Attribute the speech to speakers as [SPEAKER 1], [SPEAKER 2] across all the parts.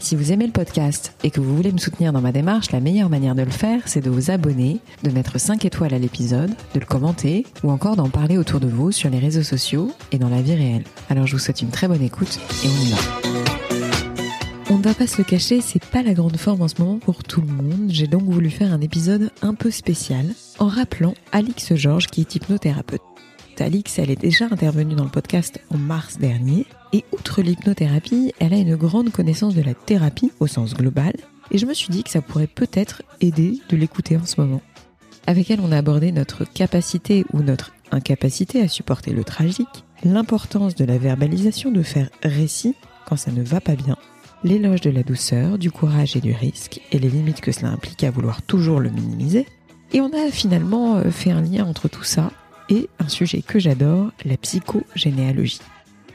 [SPEAKER 1] Si vous aimez le podcast et que vous voulez me soutenir dans ma démarche, la meilleure manière de le faire, c'est de vous abonner, de mettre 5 étoiles à l'épisode, de le commenter ou encore d'en parler autour de vous sur les réseaux sociaux et dans la vie réelle. Alors je vous souhaite une très bonne écoute et on y va. On ne va pas se le cacher, c'est pas la grande forme en ce moment pour tout le monde. J'ai donc voulu faire un épisode un peu spécial en rappelant Alix Georges qui est hypnothérapeute. Alix, elle est déjà intervenue dans le podcast en mars dernier. Et outre l'hypnothérapie, elle a une grande connaissance de la thérapie au sens global. Et je me suis dit que ça pourrait peut-être aider de l'écouter en ce moment. Avec elle, on a abordé notre capacité ou notre incapacité à supporter le tragique, l'importance de la verbalisation de faire récit quand ça ne va pas bien, l'éloge de la douceur, du courage et du risque, et les limites que cela implique à vouloir toujours le minimiser. Et on a finalement euh, fait un lien entre tout ça et un sujet que j'adore, la psychogénéalogie.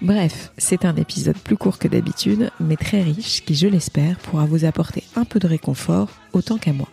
[SPEAKER 1] Bref, c'est un épisode plus court que d'habitude, mais très riche qui, je l'espère, pourra vous apporter un peu de réconfort autant qu'à moi.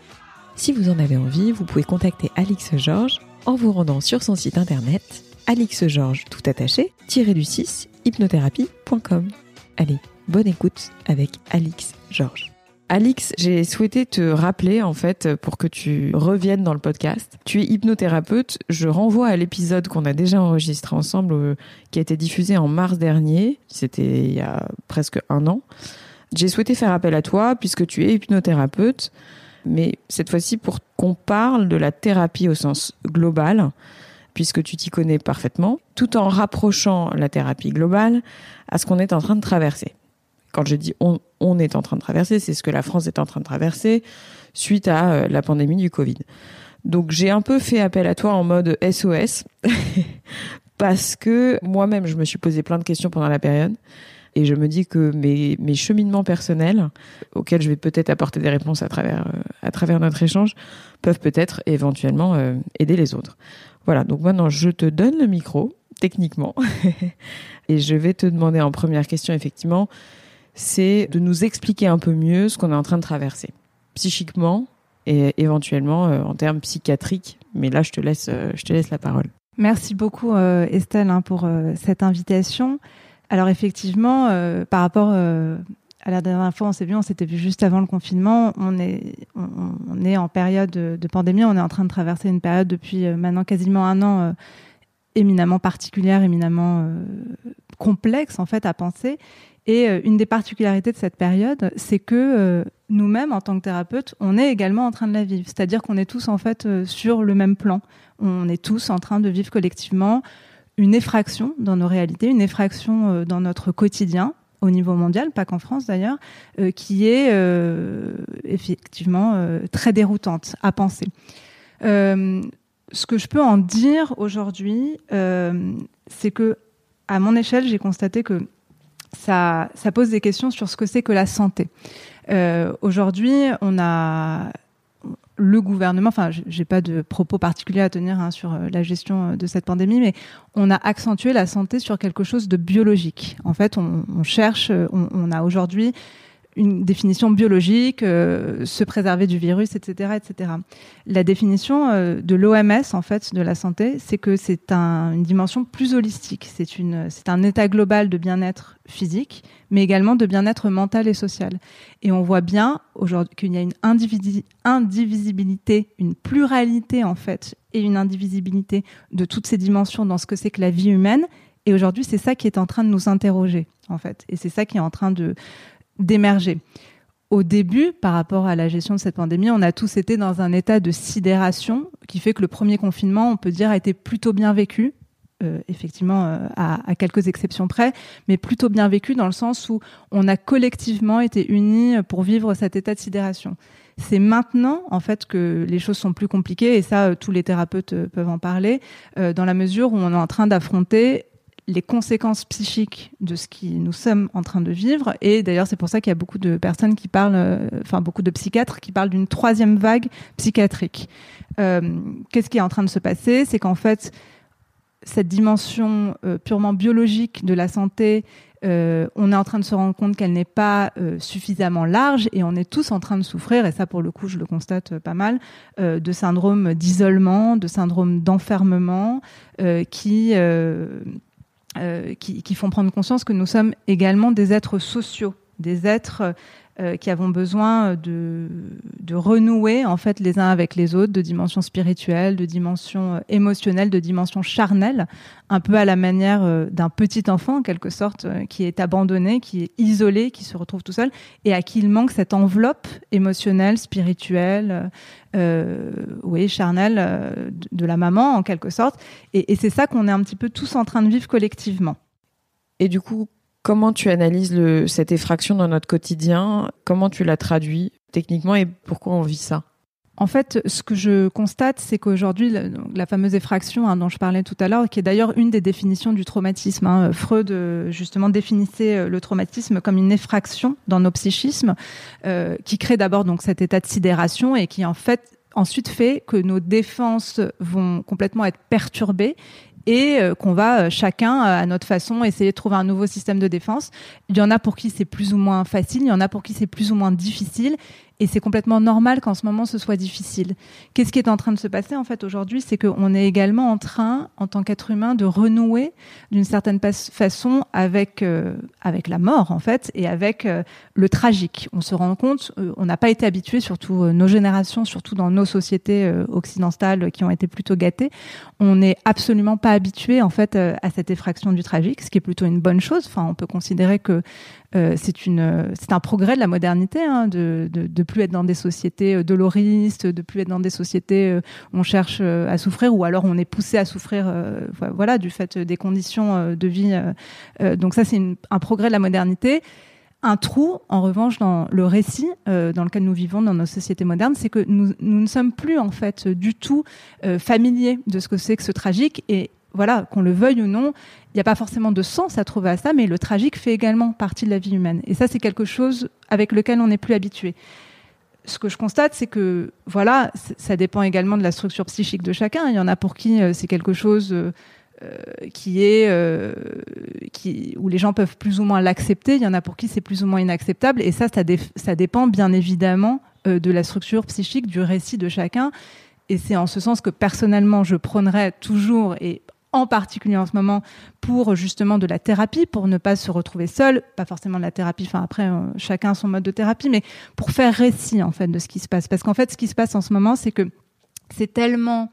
[SPEAKER 1] Si vous en avez envie, vous pouvez contacter Alix Georges en vous rendant sur son site internet alixgeorges tout attaché du 6 hypnothérapie.com. Allez, bonne écoute avec Alix Georges. Alix, j'ai souhaité te rappeler en fait pour que tu reviennes dans le podcast. Tu es hypnothérapeute. Je renvoie à l'épisode qu'on a déjà enregistré ensemble, euh, qui a été diffusé en mars dernier. C'était il y a presque un an. J'ai souhaité faire appel à toi puisque tu es hypnothérapeute, mais cette fois-ci pour qu'on parle de la thérapie au sens global, puisque tu t'y connais parfaitement, tout en rapprochant la thérapie globale à ce qu'on est en train de traverser quand je dis on, on est en train de traverser, c'est ce que la France est en train de traverser suite à euh, la pandémie du Covid. Donc j'ai un peu fait appel à toi en mode SOS parce que moi-même je me suis posé plein de questions pendant la période et je me dis que mes, mes cheminements personnels auxquels je vais peut-être apporter des réponses à travers euh, à travers notre échange peuvent peut-être éventuellement euh, aider les autres. Voilà, donc maintenant je te donne le micro techniquement et je vais te demander en première question effectivement c'est de nous expliquer un peu mieux ce qu'on est en train de traverser, psychiquement et éventuellement euh, en termes psychiatriques. Mais là, je te laisse, euh, je te laisse la parole.
[SPEAKER 2] Merci beaucoup euh, Estelle hein, pour cette invitation. Alors effectivement, par rapport à la dernière fois, on s'est vu, on s'était vu juste avant le confinement. On est, on, est en période de, pandémie. On est en train de traverser une période depuis maintenant quasiment un an éminemment particulière, éminemment complexe en fait à penser. Et euh, une des particularités de cette période, c'est que euh, nous-mêmes, en tant que thérapeutes, on est également en train de la vivre. C'est-à-dire qu'on est tous en fait euh, sur le même plan. On est tous en train de vivre collectivement une effraction dans nos réalités, une effraction dans notre quotidien au niveau mondial, pas qu'en France d'ailleurs, qui est effectivement très déroutante à penser. ce que je peux en dire aujourd'hui, c'est que à mon échelle, j'ai constaté que ça, pose des questions sur ce que c'est que la santé. Euh, Aujourd'hui, on a le gouvernement, enfin, j'ai pas de propos particuliers à tenir hein, sur euh, la gestion euh, de cette pandémie, mais on a accentué la santé sur quelque chose de biologique. En fait, on, cherche, on a aujourd'hui une définition biologique, euh, se préserver du virus, etc., etc. La définition euh, de l'OMS en fait de la santé, c'est que c'est un, une dimension plus holistique. C'est un état global de bien-être physique, mais également de bien-être mental et social. Et on voit bien aujourd'hui qu'il y a une indivisibilité, une pluralité en fait, et une indivisibilité de toutes ces dimensions dans ce que c'est que la vie humaine. Et aujourd'hui, c'est ça qui est en train de nous interroger, en fait. Et c'est ça qui est en train de, d'émerger. Au début, par rapport à la gestion de cette pandémie, on a tous été dans un état de sidération qui fait que le premier confinement, on peut dire, a été plutôt bien vécu. Euh, effectivement, euh, à, quelques exceptions près, mais plutôt bien vécu dans le sens où on a collectivement été unis pour vivre cet état de sidération. C'est maintenant, en fait, que les choses sont plus compliquées, et ça, euh, tous les thérapeutes peuvent en parler, dans la mesure où on est en train d'affronter les conséquences psychiques de ce que nous sommes en train de vivre. Et d'ailleurs, c'est pour ça qu'il y a beaucoup de personnes qui parlent, euh, enfin beaucoup de psychiatres qui parlent d'une troisième vague psychiatrique. Euh, Qu'est-ce qui est en train de se passer? C'est qu'en fait, cette dimension purement biologique de la santé euh, on est en train de se rendre compte qu'elle n'est pas euh, suffisamment large et on est tous en train de souffrir, et ça pour le coup je le constate pas mal, euh, de syndrome d'isolement, de syndrome d'enfermement qui, qui, qui font prendre conscience que nous sommes également des êtres sociaux, des êtres euh, qui avons besoin de, de, renouer en fait les uns avec les autres, de dimension spirituelle, de dimension euh, émotionnelle, de dimension charnelle, un peu à la manière euh, d'un petit enfant en quelque sorte qui est abandonné, qui est isolé, qui se retrouve tout seul et à qui il manque cette enveloppe émotionnelle, spirituelle, euh, oui, charnelle de, la maman en quelque sorte. Et, et c'est ça qu'on est un petit peu tous en train de vivre collectivement.
[SPEAKER 1] Et du coup, Comment tu analyses cette effraction dans notre quotidien? Comment tu la traduis techniquement et pourquoi on vit ça?
[SPEAKER 2] En fait, ce que je constate, c'est qu'aujourd'hui, la, fameuse effraction hein, dont je parlais tout à l'heure, qui est d'ailleurs une des définitions du traumatisme, hein, Freud euh, justement définissait euh, le traumatisme comme une effraction dans nos psychismes, euh, qui crée d'abord donc cet état de sidération et qui en fait ensuite fait que nos défenses vont complètement être perturbées et euh, qu'on va euh, chacun euh, à notre façon essayer de trouver un nouveau système de défense. Il y en a pour qui c'est plus ou moins facile, il y en a pour qui c'est plus ou moins difficile et c'est complètement normal qu'en ce moment ce soit difficile. Qu'est-ce qui est en train de se passer en fait aujourd'hui C'est qu'on est également en train, en tant qu'être humain, de renouer d'une certaine façon avec euh, avec la mort en fait et avec euh, le tragique. On se rend compte, euh, on n'a pas été habitué, surtout nos générations, surtout dans nos sociétés occidentales qui ont été plutôt gâtées, on n'est absolument pas habitué en fait à cette effraction du tragique, ce qui est plutôt une bonne chose. Enfin, on peut considérer que euh, c'est un progrès de la modernité, hein, de, de, plus être dans des sociétés euh, doloristes, de plus être dans des sociétés euh, où on cherche à souffrir, ou alors on est poussé à souffrir, voilà, du fait des conditions de vie. donc ça, c'est un progrès de la modernité. Un trou, en revanche, dans le récit dans lequel nous vivons dans nos sociétés modernes, c'est que nous, nous, ne sommes plus en fait du tout familiers de ce que c'est que ce tragique et voilà, qu'on le veuille ou non, il n'y a pas forcément de sens à trouver à ça, mais le tragique fait également partie de la vie humaine. Et ça, c'est quelque chose avec lequel on n'est plus habitué. Ce que je constate, c'est que, voilà, ça dépend également de la structure psychique de chacun. Il y en a pour qui euh, c'est quelque chose euh, euh, qui est, qui, où les gens peuvent plus ou moins l'accepter. Il y en a pour qui c'est plus ou moins inacceptable. Et ça, ça, ça dépend bien évidemment de la structure psychique, du récit de chacun. Et c'est en ce sens que personnellement, je prônerais toujours, et en particulier en ce moment pour justement de la thérapie, pour ne pas se retrouver seul, pas forcément de la thérapie, enfin après euh, chacun son mode de thérapie, mais pour faire récit en fait de ce qui se passe. Parce qu'en fait, ce qui se passe en ce moment, c'est que c'est tellement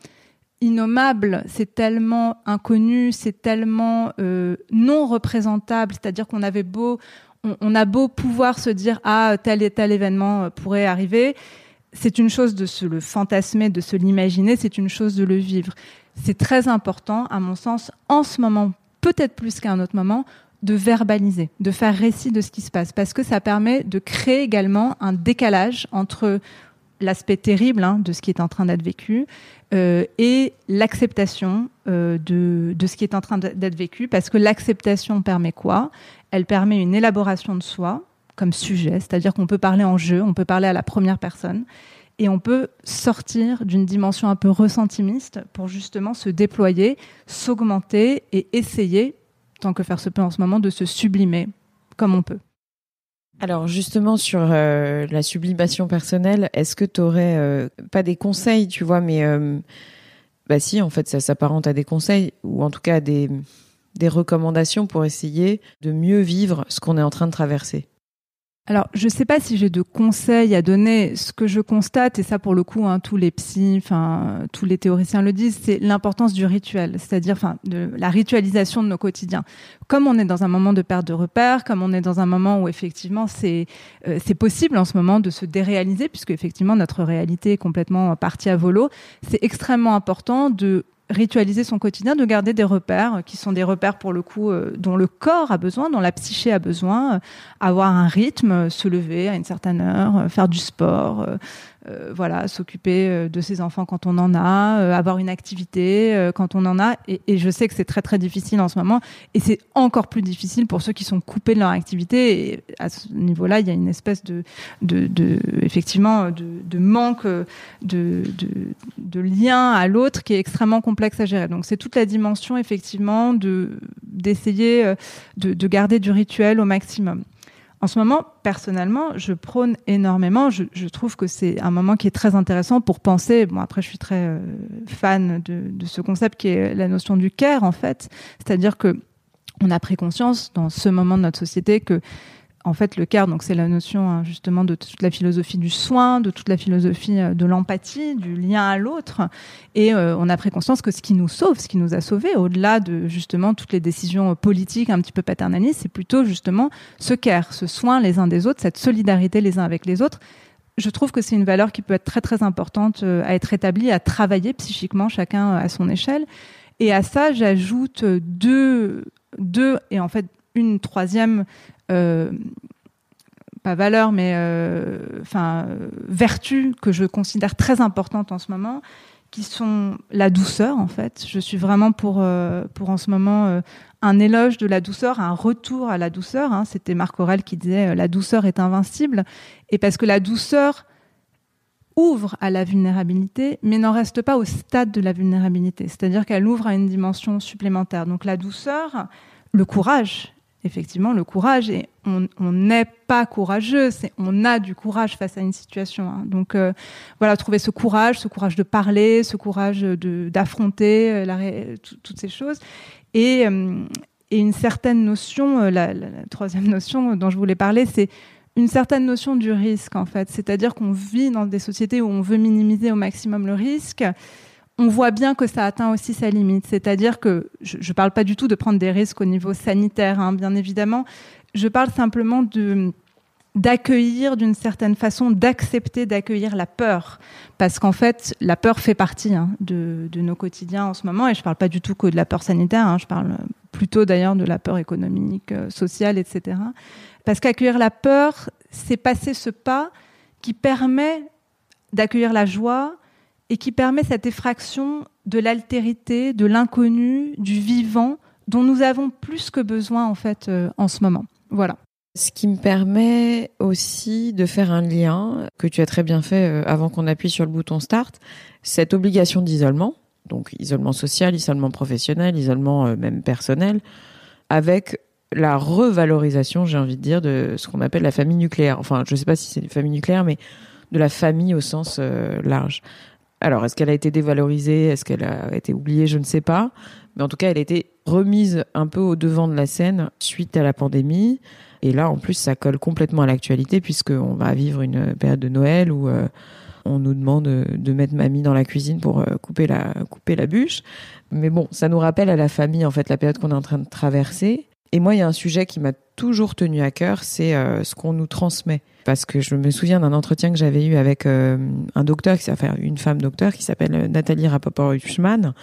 [SPEAKER 2] innommable, c'est tellement inconnu, c'est tellement euh, non représentable, c'est-à-dire qu'on avait beau, on, a beau pouvoir se dire ah tel et tel événement euh, pourrait arriver, c'est une chose de se le fantasmer, de se l'imaginer, c'est une chose de le vivre c'est très important, à mon sens, en ce moment, peut-être plus qu'à un autre moment, de verbaliser, de faire récit de ce qui se passe, parce que ça permet de créer également un décalage entre l'aspect terrible hein, de ce qui est en train d'être vécu euh, et l'acceptation euh, de, de ce qui est en train d'être vécu, parce que l'acceptation permet quoi? Elle permet une élaboration de soi comme sujet, c'est-à-dire qu'on peut parler en jeu, on peut parler à la première personne, et on peut sortir d'une dimension un peu ressentimiste pour justement se déployer, s'augmenter et essayer, tant que faire se peut en ce moment, de se sublimer comme on peut.
[SPEAKER 1] Alors justement sur euh, la sublimation personnelle, est-ce que tu aurais euh, pas des conseils, tu vois, mais euh, bah si en fait ça s'apparente à des conseils ou en tout cas à des des recommandations pour essayer de mieux vivre ce qu'on est en train de traverser?
[SPEAKER 2] Alors, je ne sais pas si j'ai de conseils à donner. Ce que je constate, et ça pour le coup, hein, tous les psys, enfin tous les théoriciens le disent, c'est l'importance du rituel, c'est-à-dire, enfin, de la ritualisation de nos quotidiens. Comme on est dans un moment de perte de repères, comme on est dans un moment où effectivement c'est euh, c'est possible en ce moment de se déréaliser, puisque effectivement notre réalité est complètement partie à volo, c'est extrêmement important de ritualiser son quotidien, de garder des repères qui sont des repères pour le coup euh, dont le corps a besoin, dont la psyché a besoin, euh, avoir un rythme, se lever à une certaine heure, euh, faire du sport, euh, voilà, s'occuper euh, de ses enfants quand on en a, euh, avoir une activité quand on en a. Et, je sais que c'est très très difficile en ce moment, et c'est encore plus difficile pour ceux qui sont coupés de leur activité. Et à ce niveau-là, il y a une espèce de, de, de effectivement, de, manque de, de, lien à l'autre qui est extrêmement complexe à gérer. Donc c'est toute la dimension effectivement de d'essayer de, de garder du rituel au maximum. En ce moment, personnellement, je prône énormément. Je, trouve que c'est un moment qui est très intéressant pour penser. Bon, après, je suis très euh, fan de, ce concept qui est la notion du care, en fait. C'est-à-dire que on a pris conscience dans ce moment de notre société que en fait, le care, donc c'est la notion hein, justement de toute la philosophie du soin, de toute la philosophie euh, de l'empathie, du lien à l'autre. Et euh, on a pris conscience que ce qui nous sauve, ce qui nous a sauvés, au-delà de justement toutes les décisions politiques un petit peu paternalistes, c'est plutôt justement ce care, ce soin les uns des autres, cette solidarité les uns avec les autres. Je trouve que c'est une valeur qui peut être très très importante euh, à être établie, à travailler psychiquement chacun à son échelle. Et à ça, j'ajoute deux, deux et en fait une troisième euh, pas valeur, mais euh, enfin vertu que je considère très importante en ce moment, qui sont la douceur en fait. Je suis vraiment pour euh, pour en ce moment un éloge de la douceur, un retour à la douceur. Hein. C'était Marc Aurel qui disait la douceur est invincible, et parce que la douceur ouvre à la vulnérabilité, mais n'en reste pas au stade de la vulnérabilité. C'est-à-dire qu'elle ouvre à une dimension supplémentaire. Donc la douceur, le courage, effectivement le courage et on n'est pas courageux, on a du courage face à une situation. Hein. Donc euh, voilà, trouver ce courage, ce courage de parler, ce courage d'affronter euh, toutes ces choses et, euh, une certaine notion, la, troisième notion dont je voulais parler, c'est une certaine notion du risque en fait, c'est-à-dire qu'on vit dans des sociétés où on veut minimiser au maximum le risque on voit bien que ça atteint aussi sa limite. C'est-à-dire que je ne parle pas du tout de prendre des risques au niveau sanitaire, hein, bien évidemment. Je parle simplement d'accueillir d'une certaine façon, d'accepter d'accueillir la peur. Parce qu'en fait, la peur fait partie hein, de, nos quotidiens en ce moment. Et je ne parle pas du tout que de la peur sanitaire, hein. je parle plutôt d'ailleurs de la peur économique, euh, sociale, etc. Parce qu'accueillir la peur, c'est passer ce pas qui permet d'accueillir la joie, et qui permet cette effraction de l'altérité, de l'inconnu, du vivant dont nous avons plus que besoin en fait euh, en ce moment. Voilà.
[SPEAKER 1] Ce qui me permet aussi de faire un lien que tu as très bien fait euh, avant qu'on appuie sur le bouton start, cette obligation d'isolement, donc isolement social, isolement professionnel, isolement euh, même personnel, avec la revalorisation, j'ai envie de dire, de ce qu'on appelle la famille nucléaire. Enfin, je ne sais pas si c'est une famille nucléaire, mais de la famille au sens large. Alors, est-ce qu'elle a été dévalorisée? Est-ce qu'elle a été oubliée? Je ne sais pas. Mais en tout cas, elle a été remise un peu au devant de la scène suite à la pandémie. Et là, en plus, ça colle complètement à l'actualité puisqu'on va vivre une période de Noël où euh, on nous demande de mettre mamie dans la cuisine pour euh, couper la couper la bûche. Mais bon, ça nous rappelle à la famille en fait la période qu'on est en train de traverser. Et moi, il y a un sujet qui m'a toujours tenu à cœur, c'est euh, ce qu'on nous transmet. Parce que je me souviens d'un entretien que j'avais eu avec euh, un docteur, enfin une femme docteur qui s'appelle euh, Nathalie Rapoport-Huchman,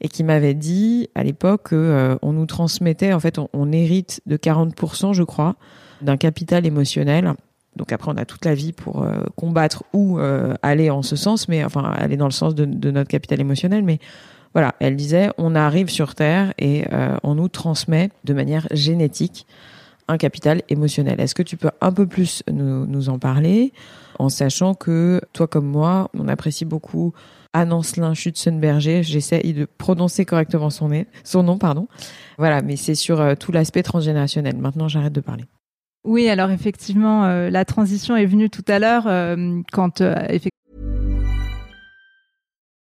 [SPEAKER 1] et qui m'avait dit à l'époque qu'on nous transmettait, en fait, on, hérite de 40%, je crois, d'un capital émotionnel. Donc après, on a toute la vie pour combattre ou aller en ce sens, mais enfin aller dans le sens de, de notre capital émotionnel, mais voilà, elle disait, on arrive sur Terre et euh, on nous transmet de manière génétique un capital émotionnel. Est-ce que tu peux un peu plus nous, en parler en sachant que toi comme moi, on apprécie beaucoup Anne-Ancelin Schutzenberger, j'essaie de prononcer correctement son, nom, son nom. pardon. Voilà, mais c'est sur euh, tout l'aspect transgénérationnel. Maintenant, j'arrête de parler.
[SPEAKER 2] Oui, alors effectivement, euh, la transition est venue tout à l'heure quand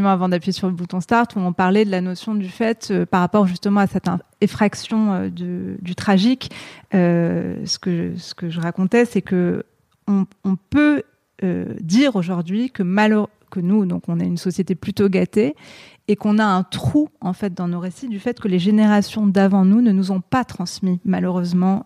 [SPEAKER 2] avant d'appuyer sur le bouton start, où on parlait de la notion du fait, euh, par rapport justement à cette effraction euh, du tragique, euh, ce, que, je racontais, c'est que on, peut dire aujourd'hui que malheureusement que nous, donc on est une société plutôt gâtée, et qu'on a un trou en fait dans nos récits du fait que les générations d'avant nous ne nous ont pas transmis malheureusement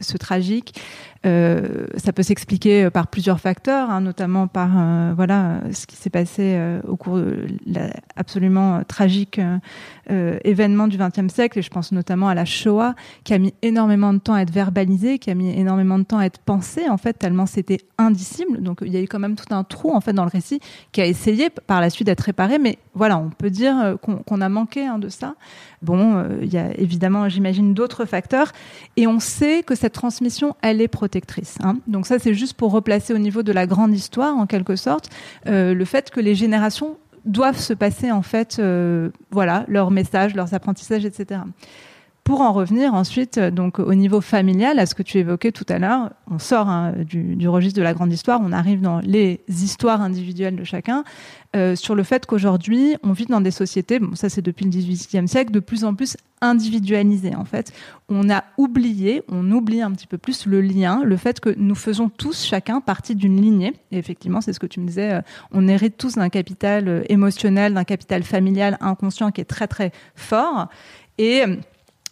[SPEAKER 2] ce tragique. Euh, ça peut s'expliquer par plusieurs facteurs, hein, notamment par euh, voilà ce qui s'est passé euh, au cours de l'absolument tragique euh, événement du XXe siècle. Et je pense notamment à la Shoah, qui a mis énormément de temps à être verbalisée, qui a mis énormément de temps à être pensée en fait tellement c'était indicible. Donc il y a eu quand même tout un trou en fait dans le récit qui a essayé par la suite d'être réparé, mais voilà, on peut dire qu'on qu a manqué hein, de ça. Bon, euh, il y a évidemment, j'imagine, d'autres facteurs. Et on sait que cette transmission, elle est Hein. Donc ça, c'est juste pour replacer au niveau de la grande histoire, en quelque sorte, euh, le fait que les générations doivent se passer, en fait, euh, voilà, leurs messages, leurs apprentissages, etc. Pour en revenir ensuite, donc au niveau familial, à ce que tu évoquais tout à l'heure, on sort hein, du, registre de la grande histoire, on arrive dans les histoires individuelles de chacun, euh, sur le fait qu'aujourd'hui, on vit dans des sociétés, bon, ça c'est depuis le XVIIIe siècle, de plus en plus individualisées en fait. On a oublié, on oublie un petit peu plus le lien, le fait que nous faisons tous chacun partie d'une lignée. Et effectivement, c'est ce que tu me disais, euh, on hérite tous d'un capital euh, émotionnel, d'un capital familial inconscient qui est très très fort. Et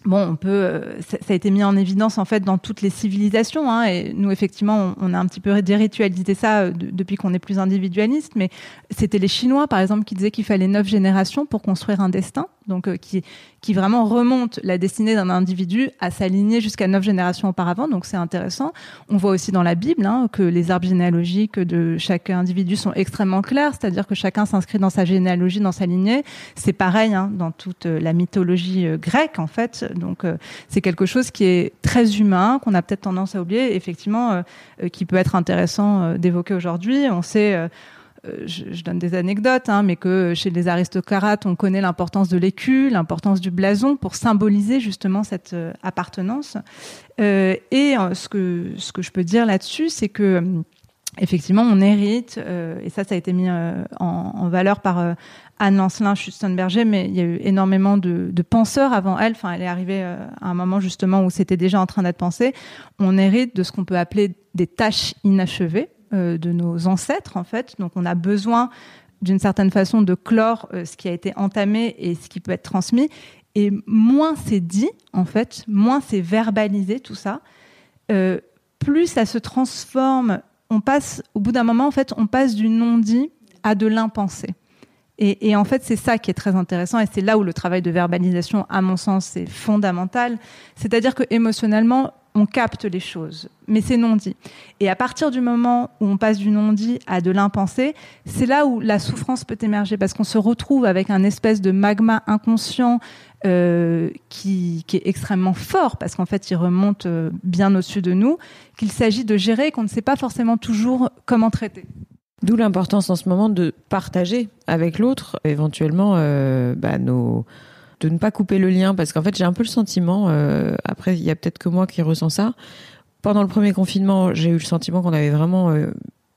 [SPEAKER 2] Bon, on peut, euh, ça a été mis en évidence en fait dans toutes les civilisations. Hein, et nous, effectivement, on, a un petit peu déritualisé ça euh, depuis qu'on est plus individualiste. Mais c'était les Chinois, par exemple, qui disaient qu'il fallait neuf générations pour construire un destin. Donc, euh, qui, qui vraiment remonte la destinée d'un individu à s'aligner jusqu'à neuf générations auparavant. Donc, c'est intéressant. On voit aussi dans la Bible hein, que les arbres généalogiques de chaque individu sont extrêmement clairs, c'est-à-dire que chacun s'inscrit dans sa généalogie, dans sa lignée. C'est pareil hein, dans toute la mythologie grecque, en fait donc euh, c'est quelque chose qui est très humain, qu'on a peut-être tendance à oublier, effectivement, euh, euh, qui peut être intéressant d'évoquer aujourd'hui. On sait je, donne des anecdotes, hein, mais que chez les aristocrates, on connaît l'importance de l'écu, l'importance du blason pour symboliser justement cette appartenance. Et ce que ce que je peux dire là-dessus, c'est que effectivement, on hérite, euh, et ça, ça a été mis euh, en, valeur par euh, Anne Lancelin Schustenberger, mais il y a eu énormément de, de penseurs avant elle. Enfin, elle est arrivée à un moment justement où c'était déjà en train d'être pensé. On hérite de ce qu'on peut appeler des tâches inachevées de nos ancêtres, en fait. Donc, on a besoin d'une certaine façon de clore ce qui a été entamé et ce qui peut être transmis. Et moins c'est dit, en fait, moins c'est verbalisé tout ça, plus ça se transforme on passe, au bout d'un moment, en fait, on passe du non-dit à de l'impensé. Et, en fait, c'est ça qui est très intéressant et c'est là où le travail de verbalisation, à mon sens, est fondamental. C'est-à-dire que émotionnellement, on capte les choses, mais c'est non dit. Et à partir du moment où on passe du non dit à de l'impensé, c'est là où la souffrance peut émerger parce qu'on se retrouve avec un espèce de magma inconscient euh, qui, est extrêmement fort parce qu'en fait il remonte euh, bien au-dessus de nous, qu'il s'agit de gérer et qu'on ne sait pas forcément toujours comment traiter.
[SPEAKER 1] D'où l'importance en ce moment de partager avec l'autre éventuellement euh, bah, nos de ne pas couper le lien parce qu'en fait j'ai un peu le sentiment après il y a peut-être que moi qui ressens ça pendant le premier confinement j'ai eu le sentiment qu'on avait vraiment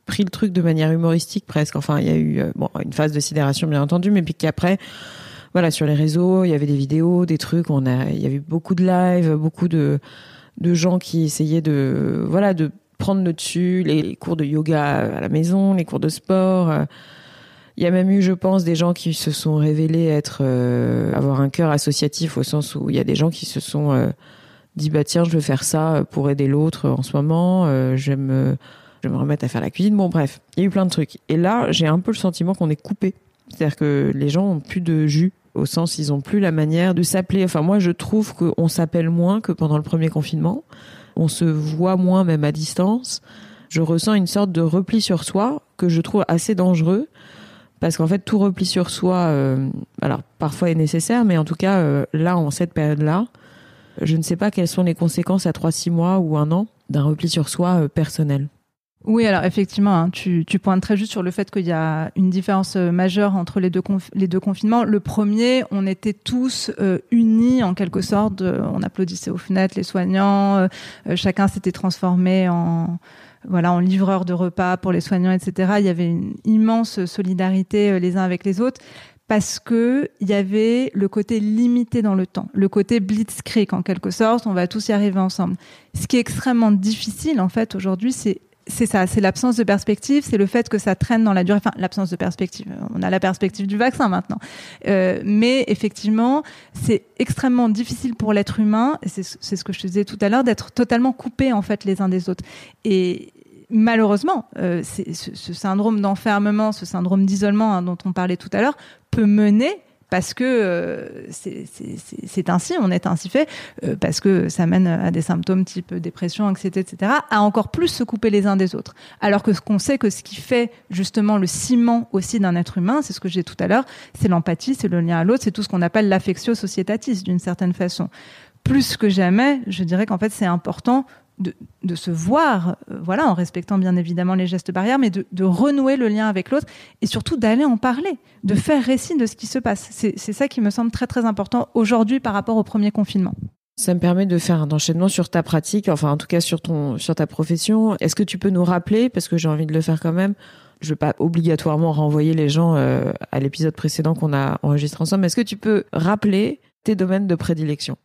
[SPEAKER 1] pris le truc de manière humoristique presque enfin il y a eu bon une phase de sidération bien entendu mais puis qu'après voilà, sur les réseaux, il y avait des vidéos, des trucs, on a, il y avait beaucoup de lives, beaucoup de, de gens qui essayaient de, voilà, de prendre le dessus, les cours de yoga à la maison, les cours de sport. Il y a même eu, je pense, des gens qui se sont révélés être, euh, avoir un cœur associatif au sens où il y a des gens qui se sont euh, dit, bah tiens, je veux faire ça pour aider l'autre en ce moment, euh, je me, je me remettre à faire la cuisine. Bon, bref, il y a eu plein de trucs. Et là, j'ai un peu le sentiment qu'on est coupé. C'est-à-dire que les gens ont plus de jus au sens ils ont plus la manière de s'appeler. Enfin moi je trouve qu'on s'appelle moins que pendant le premier confinement. On se voit moins même à distance. Je ressens une sorte de repli sur soi que je trouve assez dangereux parce qu'en fait tout repli sur soi, euh, alors parfois est nécessaire, mais en tout cas euh, là en cette période-là, je ne sais pas quelles sont les conséquences à trois six mois ou un an d'un repli sur soi euh, personnel.
[SPEAKER 2] Oui, alors effectivement, hein, tu, tu, pointes très juste sur le fait qu'il y a une différence euh, majeure entre les deux, les deux confinements. Le premier, on était tous euh, unis en quelque sorte. Euh, on applaudissait aux fenêtres les soignants. Chacun s'était transformé en voilà en livreur de repas pour les soignants, etc. Il y avait une immense solidarité les uns avec les autres parce que il y avait le côté limité dans le temps, le côté blitzkrieg en quelque sorte. On va tous y arriver ensemble. Ce qui est extrêmement difficile en fait aujourd'hui, c'est c'est ça, c'est l'absence de perspective, c'est le fait que ça traîne dans la durée. Enfin, l'absence de perspective. On a la perspective du vaccin maintenant, euh, mais effectivement, c'est extrêmement difficile pour l'être humain. C'est ce que je te disais tout à l'heure, d'être totalement coupé en fait les uns des autres. Et malheureusement, euh, ce, ce, syndrome d'enfermement, ce syndrome d'isolement hein, dont on parlait tout à l'heure, peut mener parce que euh, c'est ainsi, on est ainsi fait, euh, parce que ça mène à des symptômes type dépression, anxiété, etc., à encore plus se couper les uns des autres. Alors que ce qu'on sait que ce qui fait justement le ciment aussi d'un être humain, c'est ce que j'ai tout à l'heure, c'est l'empathie, c'est le lien à l'autre, c'est tout ce qu'on appelle l'affectio societatis d'une certaine façon. Plus que jamais, je dirais qu'en fait c'est important de, se voir, euh, voilà, en respectant bien évidemment les gestes barrières, mais de, renouer le lien avec l'autre et surtout d'aller en parler, de faire récit de ce qui se passe. C'est ça qui me semble très très important aujourd'hui par rapport au premier confinement.
[SPEAKER 1] Ça me permet de faire un enchaînement sur ta pratique, enfin en tout cas sur ton sur ta profession. Est-ce que tu peux nous rappeler, parce que j'ai envie de le faire quand même, je veux pas obligatoirement renvoyer les gens euh, à l'épisode précédent qu'on a enregistré ensemble, mais est-ce que tu peux rappeler tes domaines de prédilection?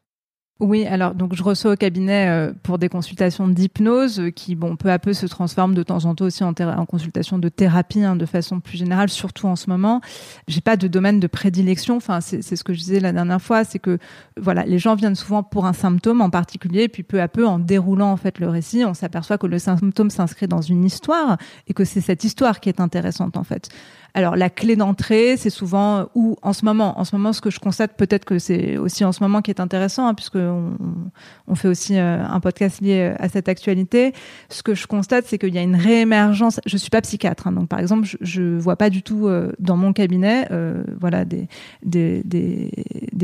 [SPEAKER 2] Oui, alors donc je reçois au cabinet euh, pour des consultations d'hypnose euh, qui, bon, peu à peu se transforment de temps en temps aussi en, en consultation de thérapie hein, de façon plus générale, surtout en ce moment. J'ai pas de domaine de prédilection. Enfin, c'est ce que je disais la dernière fois, c'est que voilà, les gens viennent souvent pour un symptôme en particulier, puis peu à peu, en déroulant en fait le récit, on s'aperçoit que le symptôme s'inscrit dans une histoire et que c'est cette histoire qui est intéressante en fait. Alors la clé d'entrée, c'est souvent ou en ce moment. En ce moment, ce que je constate, peut-être que c'est aussi en ce moment qui est intéressant, hein, puisque on, fait aussi euh, un podcast lié à cette actualité. Ce que je constate, c'est qu'il y a une réémergence. Je suis pas psychiatre, hein, donc par exemple, je, je vois pas du tout euh, dans mon cabinet, euh, voilà, des,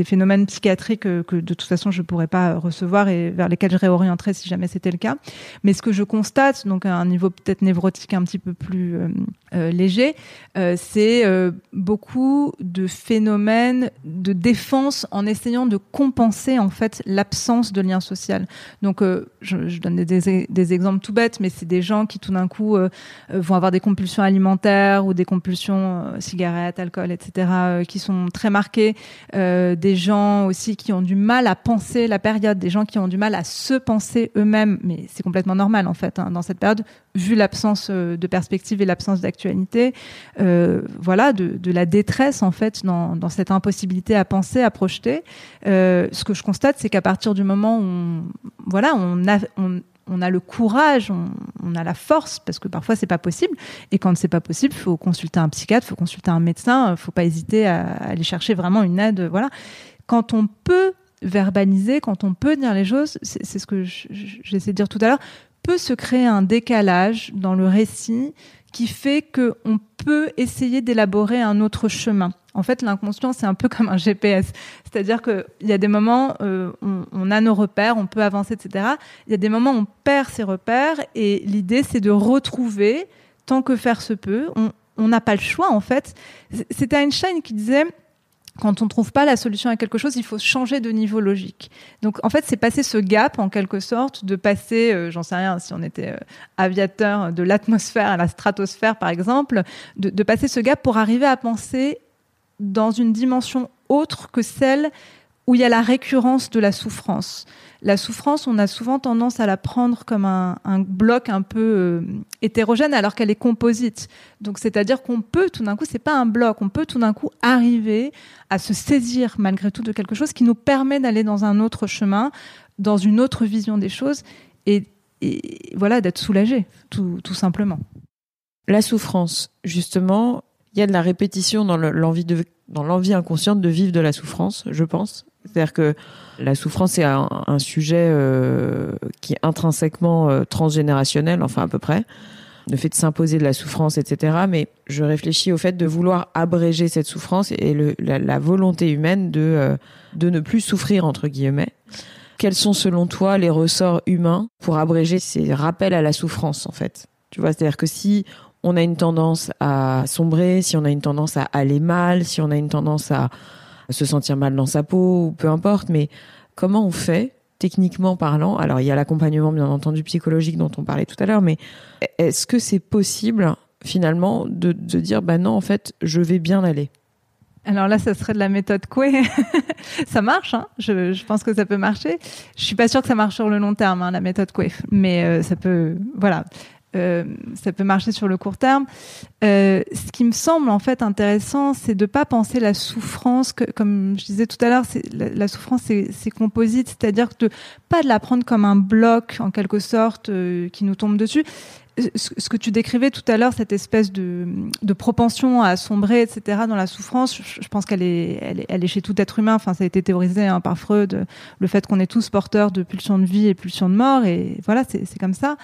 [SPEAKER 2] phénomènes psychiatriques que de toute façon je pourrais pas recevoir et vers lesquels je réorienterais si jamais c'était le cas. Mais ce que je constate, donc à un niveau peut-être névrotique un petit peu plus léger, euh, beaucoup de phénomènes de défense en essayant de compenser en fait l'absence de lien social. Donc, euh, je, donne des, exemples tout bêtes, mais c'est des gens qui tout d'un coup euh, vont avoir des compulsions alimentaires ou des compulsions cigarettes, alcool, etc., qui sont très marquées. des gens aussi qui ont du mal à penser la période, des gens qui ont du mal à se penser eux-mêmes, mais c'est complètement normal en fait hein, dans cette période, vu l'absence de perspective et l'absence d'actualité. Voilà, de, la détresse en fait dans, cette impossibilité à penser, à projeter. Euh, ce que je constate, c'est qu'à partir du moment où on, voilà, on a, le courage, on, a la force, parce que parfois c'est pas possible. Et quand c'est pas possible, faut consulter un psychiatre, faut consulter un médecin, faut pas hésiter à, aller chercher vraiment une aide. Voilà. Quand on peut verbaliser, quand on peut dire les choses, c'est ce que j'essaie de dire tout à l'heure, peut se créer un décalage dans le récit qui fait qu'on peut essayer d'élaborer un autre chemin. En fait, l'inconscient, c'est un peu comme un GPS. C'est-à-dire qu'il y a des moments, euh, on, on, a nos repères, on peut avancer, etc. Il y a des moments on perd ses repères et l'idée, c'est de retrouver, tant que faire se peut. On n'a pas le choix, en fait. C'était Einstein qui disait quand on ne trouve pas la solution à quelque chose, il faut changer de niveau logique. Donc en fait, c'est passer ce gap en quelque sorte, de passer, euh, j'en sais rien, si on était euh, aviateur de l'atmosphère à la stratosphère par exemple, de, de passer ce gap pour arriver à penser dans une dimension autre que celle où il y a la récurrence de la souffrance. La souffrance, on a souvent tendance à la prendre comme un, bloc un peu euh, hétérogène alors qu'elle est composite. Donc c'est-à-dire qu'on peut tout d'un coup, c'est pas un bloc, on peut tout d'un coup arriver à se saisir malgré tout de quelque chose qui nous permet d'aller dans un autre chemin, dans une autre vision des choses et, voilà d'être soulagé, tout, simplement.
[SPEAKER 1] La souffrance, justement, il y a de la répétition dans l'envie inconsciente de vivre de la souffrance, je pense. C'est-à-dire que la souffrance est un, sujet euh, qui est intrinsèquement euh, transgénérationnel, enfin à peu près. Le fait de s'imposer de la souffrance, etc. Mais je réfléchis au fait de vouloir abréger cette souffrance et la, volonté humaine de, euh, de ne plus souffrir, entre guillemets. Quels sont selon toi les ressorts humains pour abréger ces rappels à la souffrance, en fait? Tu vois, c'est-à-dire que si on a une tendance à sombrer, si on a une tendance à aller mal, si on a une tendance à se sentir mal dans sa peau, ou peu importe, mais comment on fait techniquement parlant? Alors il y a l'accompagnement bien entendu psychologique dont on parlait tout à l'heure, mais est-ce que c'est possible finalement de, dire bah non en fait je vais bien aller?
[SPEAKER 2] Alors là, ça serait de la méthode Coué. ça marche, hein je, je, pense que ça peut marcher. Je suis pas sûre que ça marche sur le long terme, hein, la méthode Coué, mais euh, ça peut, voilà. Euh, ça peut marcher sur le court terme. Euh, ce qui me semble en fait intéressant, c'est de pas penser la souffrance, comme je disais tout à l'heure, la, souffrance c'est composite, c'est-à-dire de pas de la prendre comme un bloc en quelque sorte euh, qui nous tombe dessus. Ce que tu décrivais tout à l'heure, cette espèce de, propension à sombrer, etc., dans la souffrance, je, pense qu'elle est, chez tout être humain. Enfin, ça a été théorisé hein, par Freud, le fait qu'on est tous porteurs de pulsions de vie et pulsions de mort, et voilà, c'est comme ça.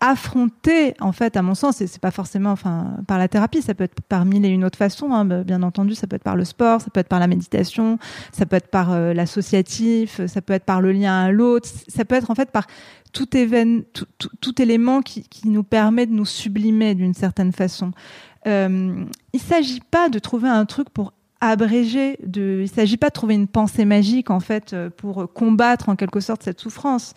[SPEAKER 2] Affronter, en fait, à mon sens, et c'est pas forcément, enfin, par la thérapie, ça peut être par mille et une autres façons, hein, bien entendu, ça peut être par le sport, ça peut être par la méditation, ça peut être par euh, l'associatif, ça peut être par le lien à l'autre, ça peut être en fait par tout, événement, tout, tout, élément qui, qui, nous permet de nous sublimer d'une certaine façon. Euh, il s'agit pas de trouver un truc pour abréger, de, il s'agit pas de trouver une pensée magique en fait euh, pour combattre en quelque sorte cette souffrance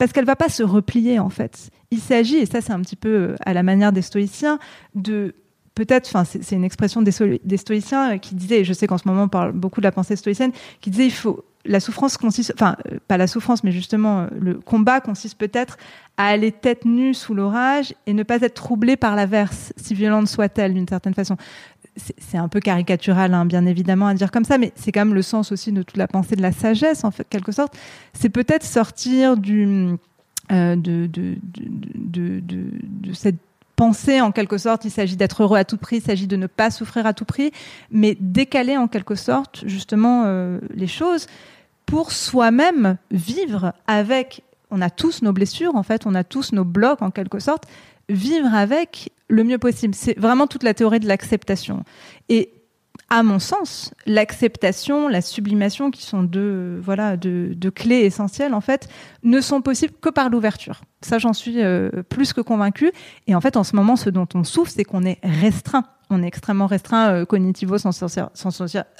[SPEAKER 2] parce qu'elle va pas se replier en fait. Il s'agit, et ça c'est un petit peu euh, à la manière des stoïciens, de peut-être, enfin c'est une expression des, stoïciens qui disait, je sais qu'en ce moment on parle beaucoup de la pensée stoïcienne, qui disait il faut la souffrance consiste, enfin euh, pas la souffrance, mais justement euh, le combat consiste peut-être à aller tête nue sous l'orage et ne pas être troublé par l'averse, si violente soit-elle d'une certaine façon c'est un peu caricatural, hein, bien évidemment, à dire comme ça, mais c'est quand même le sens aussi de toute la pensée de la sagesse, en fait, quelque sorte. C'est peut-être sortir euh, de, cette pensée, en quelque sorte, il s'agit d'être heureux à tout prix, il s'agit de ne pas souffrir à tout prix, mais décaler en quelque sorte, justement, euh, les choses pour soi-même vivre avec. On a tous nos blessures, en fait, on a tous nos blocs, en quelque sorte, vivre avec le mieux possible. C'est vraiment toute la théorie de l'acceptation. Et à mon sens, l'acceptation, la sublimation, qui sont deux, voilà, deux, clés essentielles, en fait, ne sont possibles que par l'ouverture. Ça, j'en suis euh, plus que convaincue. Et en fait, en ce moment, ce dont on souffre, c'est qu'on est restreint on est extrêmement restreint euh,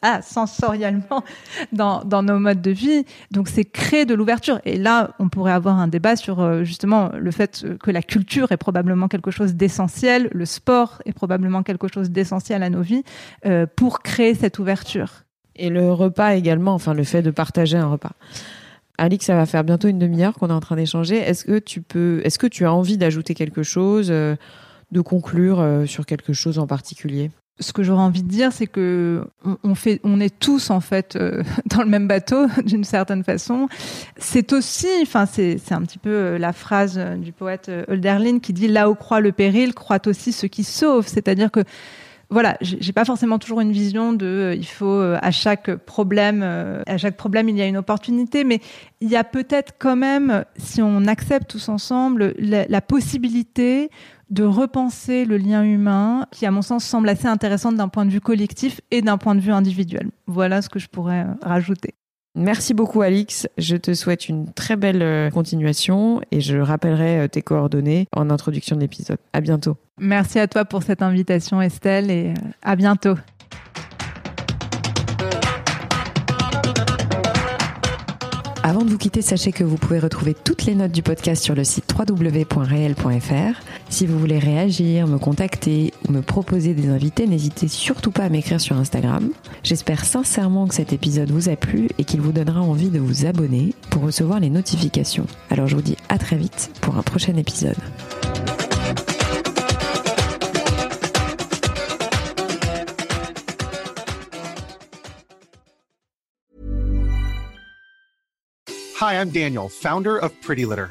[SPEAKER 2] ah, sensorialement dans, nos modes de vie. Donc c'est créer de l'ouverture. Et là, on pourrait avoir un débat sur euh, justement le fait que la culture est probablement quelque chose d'essentiel, le sport est probablement quelque chose d'essentiel à nos vies euh, pour créer cette ouverture.
[SPEAKER 1] Et le repas également, enfin le fait de partager un repas. Alix, ça va faire bientôt une demi-heure qu'on est en train d'échanger. Est-ce que tu peux, est-ce que tu as envie d'ajouter quelque chose de conclure euh, sur quelque chose en particulier?
[SPEAKER 2] Ce que j'aurais envie de dire, c'est que on, fait, on est tous en fait euh, dans le même bateau d'une certaine façon. C'est aussi, enfin c'est, c'est un petit peu euh, la phrase du poète Hölderlin qui dit là où croit le péril, croit aussi ce qui sauve. C'est-à-dire que voilà, j'ai pas forcément toujours une vision de il faut à chaque problème à chaque problème il y a une opportunité, mais il y a peut-être quand même si on accepte tous ensemble la, possibilité de repenser le lien humain, qui à mon sens semble assez intéressante d'un point de vue collectif et d'un point de vue individuel. Voilà ce que je pourrais euh, rajouter.
[SPEAKER 1] Merci beaucoup Alix, je te souhaite une très belle euh, continuation et je rappellerai euh, tes coordonnées en introduction de l'épisode. À bientôt.
[SPEAKER 2] Merci à toi pour cette invitation Estelle et à bientôt.
[SPEAKER 1] Avant de vous quitter, sachez que vous pouvez retrouver toutes les notes du podcast sur le site www.réel.fr. Si vous voulez réagir, me contacter me proposer des invités, n'hésitez surtout pas à m'écrire sur Instagram. J'espère sincèrement que cet épisode vous a plu et qu'il vous donnera envie de vous abonner pour recevoir les notifications. Alors je vous dis à très vite pour un prochain épisode.
[SPEAKER 3] Hi, I'm Daniel, founder of Pretty Litter.